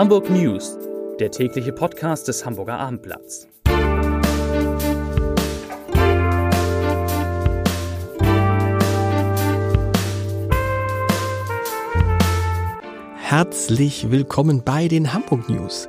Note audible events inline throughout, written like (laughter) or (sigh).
Hamburg News, der tägliche Podcast des Hamburger Abendblatts. Herzlich willkommen bei den Hamburg News,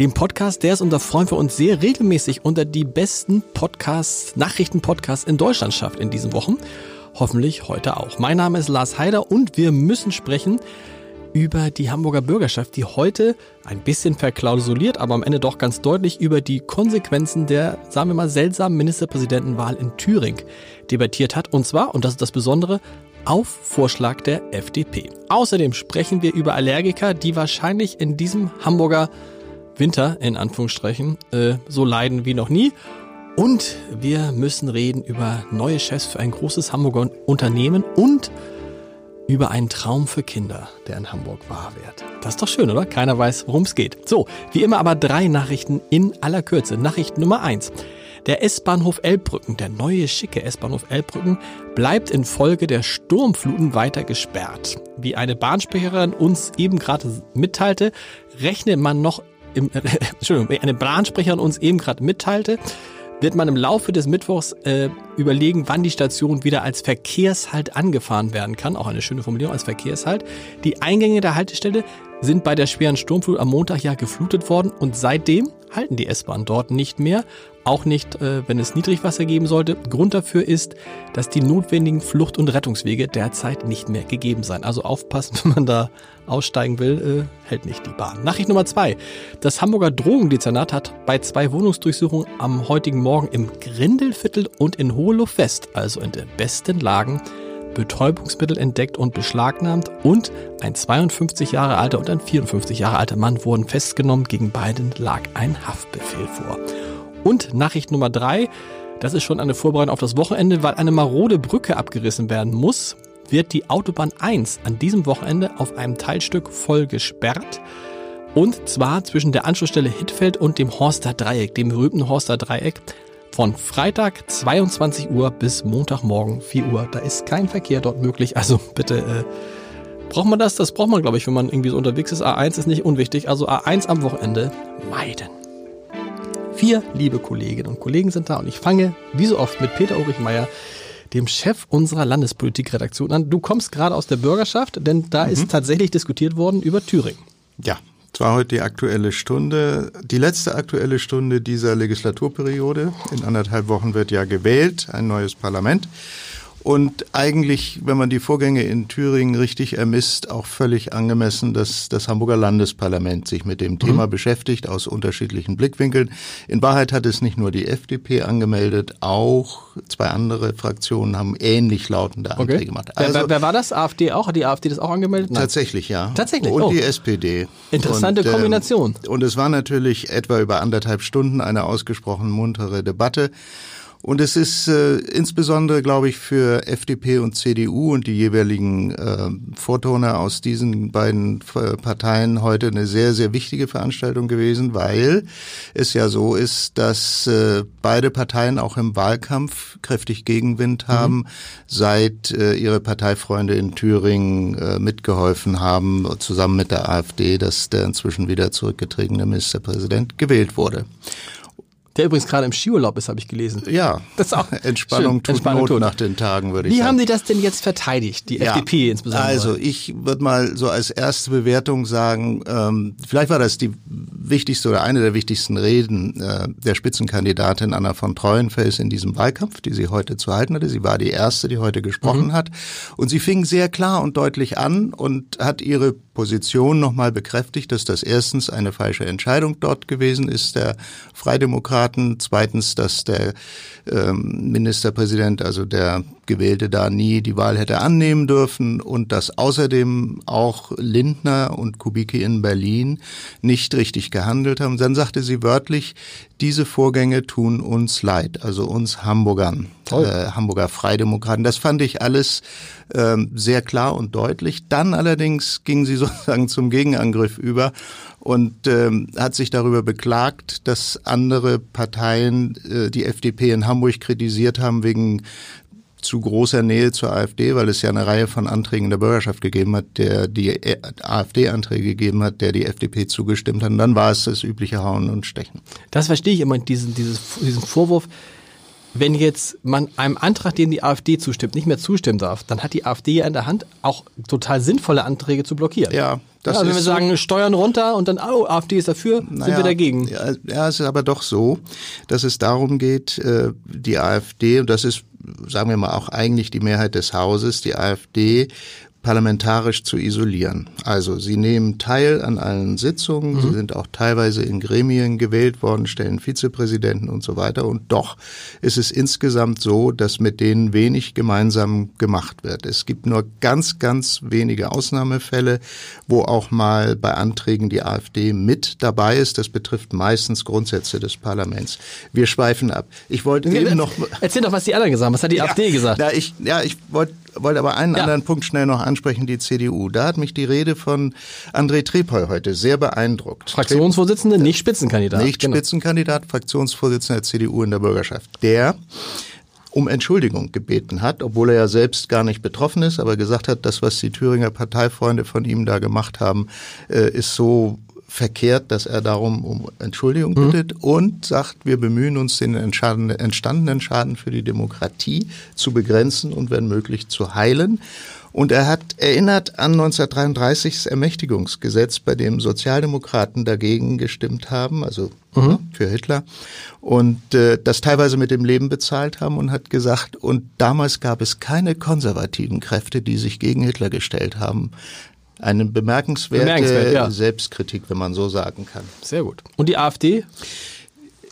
dem Podcast, der es unser Freund für uns sehr regelmäßig unter die besten Podcasts, Nachrichtenpodcasts in Deutschland schafft in diesen Wochen. Hoffentlich heute auch. Mein Name ist Lars Heider und wir müssen sprechen über die Hamburger Bürgerschaft, die heute ein bisschen verklausuliert, aber am Ende doch ganz deutlich über die Konsequenzen der, sagen wir mal, seltsamen Ministerpräsidentenwahl in Thüringen debattiert hat. Und zwar, und das ist das Besondere, auf Vorschlag der FDP. Außerdem sprechen wir über Allergiker, die wahrscheinlich in diesem Hamburger Winter, in Anführungsstrichen, äh, so leiden wie noch nie. Und wir müssen reden über neue Chefs für ein großes Hamburger Unternehmen und über einen Traum für Kinder, der in Hamburg wahr wird. Das ist doch schön, oder? Keiner weiß, worum es geht. So, wie immer aber drei Nachrichten in aller Kürze. Nachricht Nummer eins. Der S-Bahnhof Elbbrücken, der neue schicke S-Bahnhof Elbbrücken, bleibt infolge der Sturmfluten weiter gesperrt. Wie eine Bahnsprecherin uns eben gerade mitteilte, rechnet man noch im, äh, (laughs) Entschuldigung, eine Bahnsprecherin uns eben gerade mitteilte, wird man im Laufe des Mittwochs äh, überlegen, wann die Station wieder als Verkehrshalt angefahren werden kann. Auch eine schöne Formulierung als Verkehrshalt. Die Eingänge der Haltestelle sind bei der schweren Sturmflut am Montag ja geflutet worden und seitdem halten die S-Bahn dort nicht mehr. Auch nicht, äh, wenn es Niedrigwasser geben sollte. Grund dafür ist, dass die notwendigen Flucht- und Rettungswege derzeit nicht mehr gegeben seien. Also aufpassen, (laughs) wenn man da aussteigen will, äh, hält nicht die Bahn. Nachricht Nummer zwei. Das Hamburger Drogendezernat hat bei zwei Wohnungsdurchsuchungen am heutigen Morgen im Grindelviertel und in Hoheluft West, also in den besten Lagen, Betäubungsmittel entdeckt und beschlagnahmt und ein 52 Jahre alter und ein 54 Jahre alter Mann wurden festgenommen. Gegen beiden lag ein Haftbefehl vor. Und Nachricht Nummer drei. Das ist schon eine Vorbereitung auf das Wochenende, weil eine marode Brücke abgerissen werden muss, wird die Autobahn 1 an diesem Wochenende auf einem Teilstück voll gesperrt. Und zwar zwischen der Anschlussstelle Hittfeld und dem Horster Dreieck, dem berühmten Horster Dreieck von Freitag 22 Uhr bis Montagmorgen 4 Uhr. Da ist kein Verkehr dort möglich. Also bitte, äh, braucht man das? Das braucht man, glaube ich, wenn man irgendwie so unterwegs ist. A1 ist nicht unwichtig. Also A1 am Wochenende meiden. Vier liebe Kolleginnen und Kollegen sind da und ich fange, wie so oft, mit Peter Ulrich Meyer, dem Chef unserer Landespolitikredaktion an. Du kommst gerade aus der Bürgerschaft, denn da mhm. ist tatsächlich diskutiert worden über Thüringen. Ja, es war heute die aktuelle Stunde, die letzte aktuelle Stunde dieser Legislaturperiode. In anderthalb Wochen wird ja gewählt, ein neues Parlament. Und eigentlich, wenn man die Vorgänge in Thüringen richtig ermisst, auch völlig angemessen, dass das Hamburger Landesparlament sich mit dem Thema mhm. beschäftigt, aus unterschiedlichen Blickwinkeln. In Wahrheit hat es nicht nur die FDP angemeldet, auch zwei andere Fraktionen haben ähnlich lautende Anträge okay. gemacht. Also, wer, wer, war das? AfD auch? Hat die AfD das auch angemeldet? Nein. Tatsächlich, ja. Tatsächlich. Und oh. die SPD. Interessante und, Kombination. Äh, und es war natürlich etwa über anderthalb Stunden eine ausgesprochen muntere Debatte. Und es ist äh, insbesondere, glaube ich, für FDP und CDU und die jeweiligen äh, Vortoner aus diesen beiden äh, Parteien heute eine sehr, sehr wichtige Veranstaltung gewesen, weil es ja so ist, dass äh, beide Parteien auch im Wahlkampf kräftig Gegenwind mhm. haben, mhm. seit äh, ihre Parteifreunde in Thüringen äh, mitgeholfen haben, zusammen mit der AfD, dass der inzwischen wieder zurückgetretene Ministerpräsident gewählt wurde. Der übrigens gerade im Skiurlaub ist, habe ich gelesen. Ja, das ist auch (laughs) Entspannung schön. tut Entspannung Not tut. nach den Tagen, würde ich Wie sagen. Wie haben Sie das denn jetzt verteidigt, die ja, FDP insbesondere? Also ich würde mal so als erste Bewertung sagen, ähm, vielleicht war das die wichtigste oder eine der wichtigsten Reden äh, der Spitzenkandidatin Anna von Treuenfels in diesem Wahlkampf, die sie heute zu halten hatte. Sie war die erste, die heute gesprochen mhm. hat. Und sie fing sehr klar und deutlich an und hat ihre Position nochmal bekräftigt, dass das erstens eine falsche Entscheidung dort gewesen ist, der Freidemokraten. Zweitens, dass der ähm, Ministerpräsident, also der Gewählte da nie die Wahl hätte annehmen dürfen und dass außerdem auch Lindner und Kubicki in Berlin nicht richtig gehandelt haben. Dann sagte sie wörtlich, diese Vorgänge tun uns leid, also uns Hamburgern, äh, Hamburger Freidemokraten. Das fand ich alles ähm, sehr klar und deutlich. Dann allerdings ging sie (laughs) sozusagen zum Gegenangriff über und ähm, hat sich darüber beklagt, dass andere Parteien äh, die FDP in Hamburg kritisiert haben wegen zu großer Nähe zur AfD, weil es ja eine Reihe von Anträgen der Bürgerschaft gegeben hat, der die AfD-Anträge gegeben hat, der die FDP zugestimmt hat. Und dann war es das übliche Hauen und Stechen. Das verstehe ich immer, diesen, dieses, diesen Vorwurf, wenn jetzt man einem Antrag, dem die AfD zustimmt, nicht mehr zustimmen darf, dann hat die AfD ja in der Hand, auch total sinnvolle Anträge zu blockieren. Ja, das ja, also wenn wir sagen, so, Steuern runter und dann, oh, AfD ist dafür, naja, sind wir dagegen. Ja, ja, es ist aber doch so, dass es darum geht, äh, die AfD, und das ist, sagen wir mal, auch eigentlich die Mehrheit des Hauses, die AfD parlamentarisch zu isolieren. Also sie nehmen teil an allen Sitzungen, mhm. sie sind auch teilweise in Gremien gewählt worden, stellen Vizepräsidenten und so weiter. Und doch ist es insgesamt so, dass mit denen wenig gemeinsam gemacht wird. Es gibt nur ganz, ganz wenige Ausnahmefälle, wo auch mal bei Anträgen die AfD mit dabei ist. Das betrifft meistens Grundsätze des Parlaments. Wir schweifen ab. Ich wollte eben noch. Erzähl doch, was die anderen gesagt haben. Was hat die ja, AfD gesagt? Ja, ich, ja, ich wollte wollte aber einen ja. anderen Punkt schnell noch ansprechen, die CDU. Da hat mich die Rede von André Trepol heute sehr beeindruckt. Fraktionsvorsitzende, nicht Spitzenkandidat. Nicht genau. Spitzenkandidat, Fraktionsvorsitzender der CDU in der Bürgerschaft. Der um Entschuldigung gebeten hat, obwohl er ja selbst gar nicht betroffen ist, aber gesagt hat, das, was die Thüringer Parteifreunde von ihm da gemacht haben, äh, ist so verkehrt, dass er darum um Entschuldigung mhm. bittet mhm. und sagt, wir bemühen uns, den entstandenen Schaden für die Demokratie zu begrenzen und wenn möglich zu heilen. Und er hat erinnert an 1933 das Ermächtigungsgesetz, bei dem Sozialdemokraten dagegen gestimmt haben, also mhm. Für Hitler, und äh, das teilweise mit dem Leben bezahlt haben und hat gesagt, und damals gab es keine konservativen Kräfte, die sich gegen Hitler gestellt haben. Eine bemerkenswerte Bemerkenswert, ja. Selbstkritik, wenn man so sagen kann. Sehr gut. Und die AfD?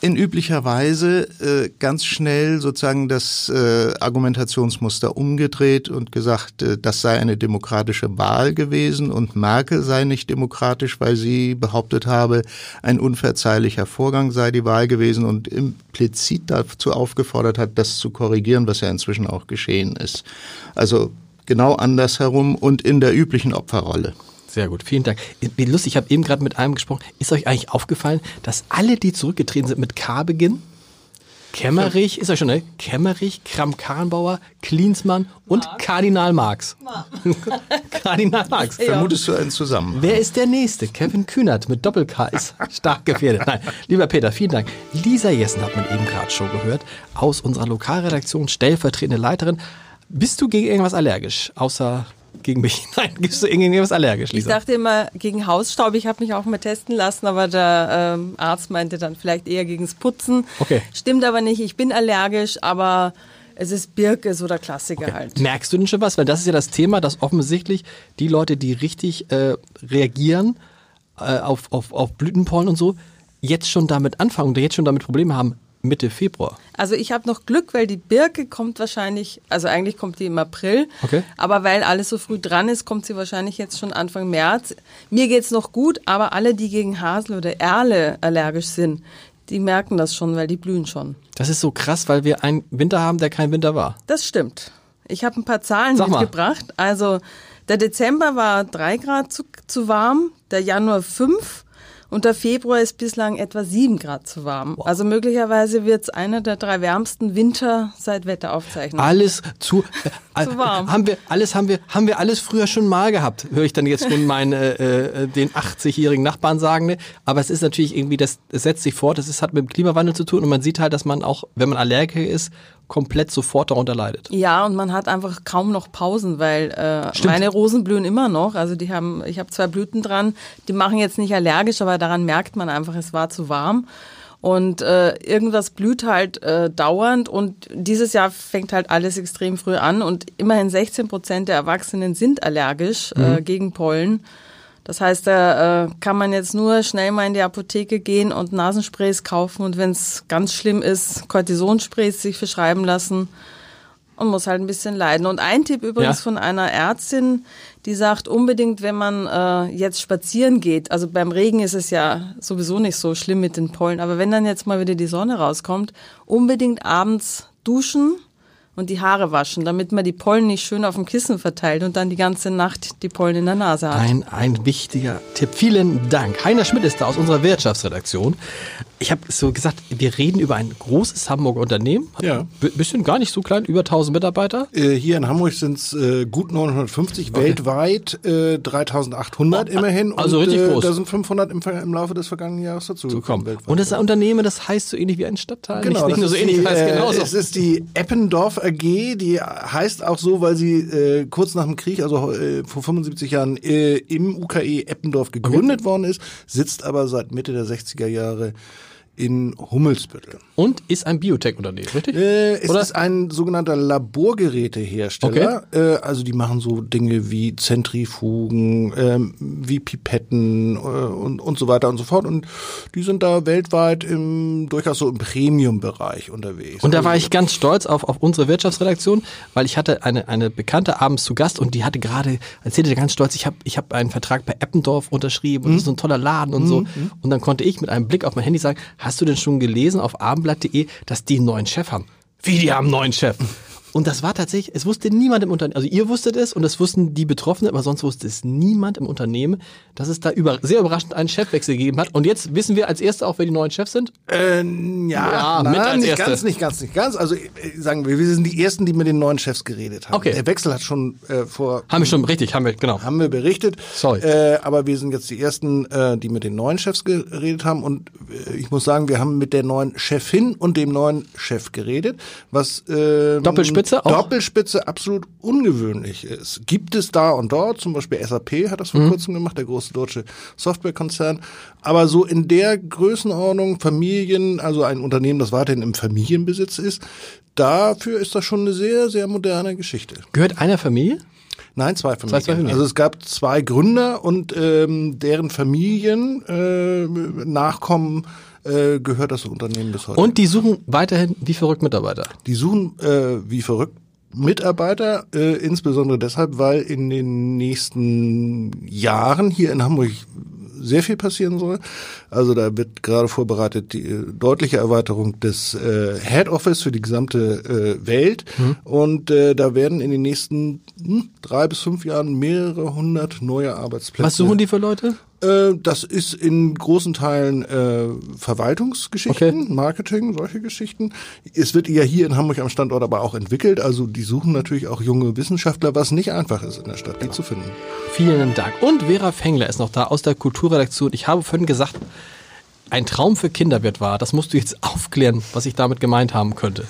In üblicher Weise äh, ganz schnell sozusagen das äh, Argumentationsmuster umgedreht und gesagt, äh, das sei eine demokratische Wahl gewesen und Merkel sei nicht demokratisch, weil sie behauptet habe, ein unverzeihlicher Vorgang sei die Wahl gewesen und implizit dazu aufgefordert hat, das zu korrigieren, was ja inzwischen auch geschehen ist. Also genau andersherum und in der üblichen Opferrolle. Sehr gut, vielen Dank. Wie lustig, ich habe eben gerade mit einem gesprochen. Ist euch eigentlich aufgefallen, dass alle, die zurückgetreten sind, mit K beginnen? Kämmerich, ist euch schon, ne? Kämmerich, Kram-Karrenbauer, Klinsmann und Marx. Kardinal Marx. (laughs) Kardinal Marx. Ja. Vermutest du einen zusammen? Wer ist der Nächste? Kevin Kühnert mit Doppel-K ist (laughs) stark gefährdet. Nein, lieber Peter, vielen Dank. Lisa Jessen hat man eben gerade schon gehört, aus unserer Lokalredaktion, stellvertretende Leiterin. Bist du gegen irgendwas allergisch? Außer gegen mich? (laughs) Nein, bist du gegen irgendwas allergisch, Lisa? Ich dachte immer gegen Hausstaub. Ich habe mich auch mal testen lassen, aber der ähm, Arzt meinte dann vielleicht eher gegens Putzen. Okay. Stimmt aber nicht. Ich bin allergisch, aber es ist Birke, so der Klassiker okay. halt. Merkst du denn schon was? Weil das ist ja das Thema, dass offensichtlich die Leute, die richtig äh, reagieren äh, auf, auf, auf Blütenpollen und so, jetzt schon damit anfangen und jetzt schon damit Probleme haben. Mitte Februar. Also ich habe noch Glück, weil die Birke kommt wahrscheinlich, also eigentlich kommt die im April, okay. aber weil alles so früh dran ist, kommt sie wahrscheinlich jetzt schon Anfang März. Mir geht es noch gut, aber alle, die gegen Hasel oder Erle allergisch sind, die merken das schon, weil die blühen schon. Das ist so krass, weil wir einen Winter haben, der kein Winter war. Das stimmt. Ich habe ein paar Zahlen Sag mitgebracht. Mal. Also der Dezember war drei Grad zu, zu warm, der Januar fünf und der Februar ist bislang etwa sieben Grad zu warm. Wow. Also möglicherweise wird es einer der drei wärmsten Winter seit Wetteraufzeichnungen. Alles zu, äh, (laughs) zu warm. Haben wir, alles haben wir, haben wir alles früher schon mal gehabt, höre ich dann jetzt nun meinen, äh, äh den 80-jährigen Nachbarn sagen. Ne? Aber es ist natürlich irgendwie, das, das setzt sich fort, das ist, hat mit dem Klimawandel zu tun und man sieht halt, dass man auch, wenn man Allergiker ist, komplett sofort darunter leidet. Ja, und man hat einfach kaum noch Pausen, weil äh, meine Rosen blühen immer noch. Also die haben, ich habe zwei Blüten dran, die machen jetzt nicht allergisch, aber daran merkt man einfach, es war zu warm. Und äh, irgendwas blüht halt äh, dauernd und dieses Jahr fängt halt alles extrem früh an und immerhin 16 Prozent der Erwachsenen sind allergisch äh, mhm. äh, gegen Pollen. Das heißt, da äh, kann man jetzt nur schnell mal in die Apotheke gehen und Nasensprays kaufen und wenn es ganz schlimm ist, Cortisonsprays sich verschreiben lassen und muss halt ein bisschen leiden. Und ein Tipp übrigens ja. von einer Ärztin, die sagt unbedingt, wenn man äh, jetzt spazieren geht, also beim Regen ist es ja sowieso nicht so schlimm mit den Pollen, aber wenn dann jetzt mal wieder die Sonne rauskommt, unbedingt abends duschen und die Haare waschen, damit man die Pollen nicht schön auf dem Kissen verteilt und dann die ganze Nacht die Pollen in der Nase hat. Ein, ein wichtiger Tipp. Vielen Dank. Heiner Schmidt ist da aus unserer Wirtschaftsredaktion. Ich habe so gesagt, wir reden über ein großes Hamburger Unternehmen. Ja. B bisschen gar nicht so klein, über 1000 Mitarbeiter. Äh, hier in Hamburg sind es äh, gut 950, okay. weltweit äh, 3800 oh, immerhin. Also und, richtig äh, groß. Da sind 500 im, im, Laufe des vergangenen Jahres dazu gekommen. Und das ist ein Unternehmen, das heißt so ähnlich wie ein Stadtteil. Genau, nicht, nicht nur so ähnlich, die, heißt äh, genauso. Es ist die Eppendorf AG, die heißt auch so, weil sie äh, kurz nach dem Krieg, also äh, vor 75 Jahren, äh, im UKE Eppendorf gegründet okay. worden ist, sitzt aber seit Mitte der 60er Jahre in Hummelsbüttel. Und ist ein Biotech-Unternehmen, richtig? Äh, es Oder? ist ein sogenannter Laborgerätehersteller. Okay. Äh, also die machen so Dinge wie Zentrifugen, äh, wie Pipetten äh, und, und so weiter und so fort. Und die sind da weltweit im durchaus so im Premium-Bereich unterwegs. Und da war ich ganz stolz auf, auf unsere Wirtschaftsredaktion, weil ich hatte eine, eine Bekannte abends zu Gast und die hatte gerade, erzählte ganz stolz, ich habe ich hab einen Vertrag bei Eppendorf unterschrieben und mhm. das ist so ein toller Laden und mhm. so. Und dann konnte ich mit einem Blick auf mein Handy sagen, hast du denn schon gelesen auf abendblatt.de, dass die einen neuen Chef haben? Wie, die haben einen neuen Chef? Und das war tatsächlich, es wusste niemand im Unternehmen, also ihr wusstet es und das wussten die Betroffenen, aber sonst wusste es niemand im Unternehmen, dass es da über, sehr überraschend einen Chefwechsel gegeben hat. Und jetzt wissen wir als Erste auch, wer die neuen Chefs sind? Äh, ja, ja mit als nicht Erste. ganz, nicht ganz, nicht ganz. Also äh, sagen wir, wir sind die Ersten, die mit den neuen Chefs geredet haben. Okay. Der Wechsel hat schon äh, vor... Haben wir schon, richtig, haben wir, genau. Haben wir berichtet. Sorry. Äh, aber wir sind jetzt die Ersten, äh, die mit den neuen Chefs geredet haben. Und äh, ich muss sagen, wir haben mit der neuen Chefin und dem neuen Chef geredet. Was... Äh, Doppelspitze auch? Doppelspitze Spitze absolut ungewöhnlich ist. Gibt es da und dort, zum Beispiel SAP hat das vor mhm. kurzem gemacht, der große deutsche Softwarekonzern. Aber so in der Größenordnung Familien, also ein Unternehmen, das weiterhin im Familienbesitz ist, dafür ist das schon eine sehr, sehr moderne Geschichte. Gehört einer Familie? Nein, zwei Familien. Zwei, zwei Familien. Also es gab zwei Gründer und ähm, deren Familien, äh, Nachkommen äh, gehört das Unternehmen bis heute. Und die suchen weiterhin wie verrückt Mitarbeiter? Die suchen äh, wie verrückt Mitarbeiter, äh, insbesondere deshalb, weil in den nächsten Jahren hier in Hamburg sehr viel passieren soll. Also da wird gerade vorbereitet die äh, deutliche Erweiterung des äh, Head Office für die gesamte äh, Welt. Mhm. Und äh, da werden in den nächsten hm, drei bis fünf Jahren mehrere hundert neue Arbeitsplätze. Was suchen die für Leute? Äh, das ist in großen Teilen äh, Verwaltungsgeschichten, okay. Marketing, solche Geschichten. Es wird ja hier in Hamburg am Standort aber auch entwickelt. Also die suchen natürlich auch junge Wissenschaftler, was nicht einfach ist in der Stadt, die zu finden. Vielen Dank. Und Vera Fengler ist noch da aus der Kulturredaktion. Ich habe vorhin gesagt, ein Traum für Kinder wird wahr. Das musst du jetzt aufklären, was ich damit gemeint haben könnte.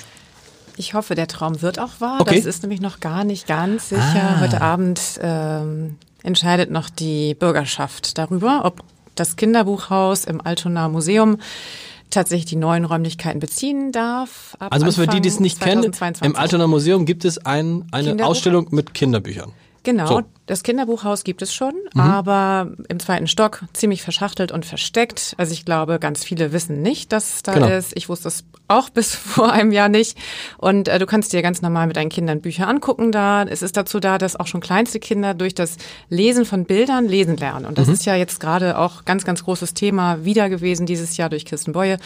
Ich hoffe, der Traum wird auch wahr. Okay. Das ist nämlich noch gar nicht ganz sicher. Ah. Heute Abend ähm, entscheidet noch die Bürgerschaft darüber, ob das Kinderbuchhaus im Altonaer Museum tatsächlich die neuen Räumlichkeiten beziehen darf. also müssen wir die, die es nicht 2022. kennen, im Altonaer Museum gibt es ein, eine Ausstellung mit Kinderbüchern. Genau, so. das Kinderbuchhaus gibt es schon, mhm. aber im zweiten Stock ziemlich verschachtelt und versteckt. Also ich glaube, ganz viele wissen nicht, dass es da genau. ist. Ich wusste es auch (laughs) bis vor einem Jahr nicht. Und äh, du kannst dir ganz normal mit deinen Kindern Bücher angucken da. Es ist dazu da, dass auch schon kleinste Kinder durch das Lesen von Bildern lesen lernen. Und das mhm. ist ja jetzt gerade auch ganz, ganz großes Thema wieder gewesen dieses Jahr durch Kirsten Beue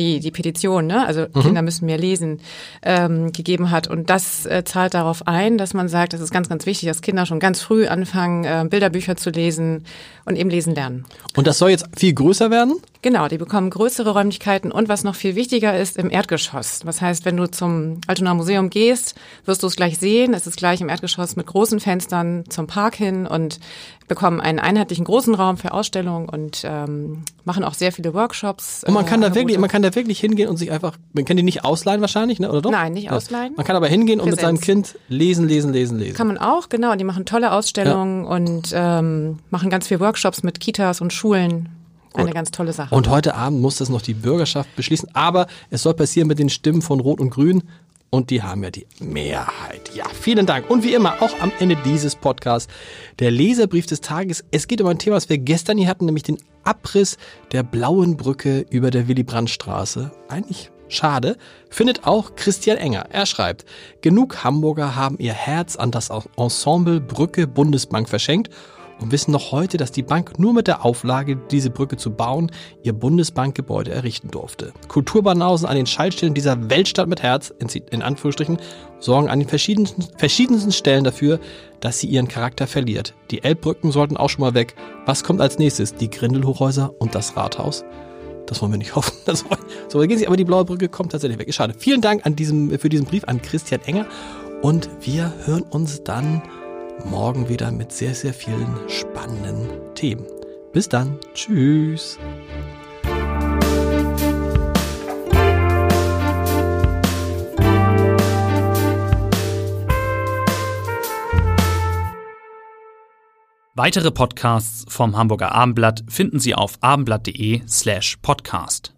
die, die Petition, ne? also mhm. Kinder müssen mehr lesen, ähm, gegeben hat. Und das äh, zahlt darauf ein, dass man sagt, es ist ganz, ganz wichtig, dass Kinder schon ganz früh anfangen, äh, Bilderbücher zu lesen und eben lesen lernen. Und das soll jetzt viel größer werden? Genau, die bekommen größere Räumlichkeiten und was noch viel wichtiger ist, im Erdgeschoss. Das heißt, wenn du zum Altonaer Museum gehst, wirst du es gleich sehen. Es ist gleich im Erdgeschoss mit großen Fenstern zum Park hin und bekommen einen einheitlichen großen Raum für Ausstellungen und ähm, machen auch sehr viele Workshops. Und man kann äh, da wirklich, man kann da wirklich hingehen und sich einfach, man kann die nicht ausleihen wahrscheinlich, ne? oder doch? Nein, nicht ausleihen. Man kann aber hingehen Präsenz. und mit seinem Kind lesen, lesen, lesen, lesen. Kann man auch, genau. Die machen tolle Ausstellungen ja. und ähm, machen ganz viele Workshops mit Kitas und Schulen Gut. Eine ganz tolle Sache. Und heute Abend muss das noch die Bürgerschaft beschließen. Aber es soll passieren mit den Stimmen von Rot und Grün. Und die haben ja die Mehrheit. Ja, vielen Dank. Und wie immer, auch am Ende dieses Podcasts, der Leserbrief des Tages. Es geht um ein Thema, was wir gestern hier hatten, nämlich den Abriss der blauen Brücke über der Willy-Brandt-Straße. Eigentlich schade. Findet auch Christian Enger. Er schreibt, genug Hamburger haben ihr Herz an das Ensemble Brücke Bundesbank verschenkt und wissen noch heute, dass die Bank nur mit der Auflage, diese Brücke zu bauen, ihr Bundesbankgebäude errichten durfte. Kulturbanausen an den Schaltstellen dieser Weltstadt mit Herz, in Anführungsstrichen, sorgen an den verschiedensten, verschiedensten Stellen dafür, dass sie ihren Charakter verliert. Die Elbbrücken sollten auch schon mal weg. Was kommt als nächstes? Die Grindelhochhäuser und das Rathaus? Das wollen wir nicht (laughs) hoffen. Das wollen, so, gehen sie, aber die blaue Brücke kommt tatsächlich weg. Schade. Vielen Dank an diesem, für diesen Brief an Christian Enger. Und wir hören uns dann morgen wieder mit sehr, sehr vielen spannenden Themen. Bis dann. Tschüss. Weitere Podcasts vom Hamburger Abendblatt finden Sie auf abendblatt.de slash podcast.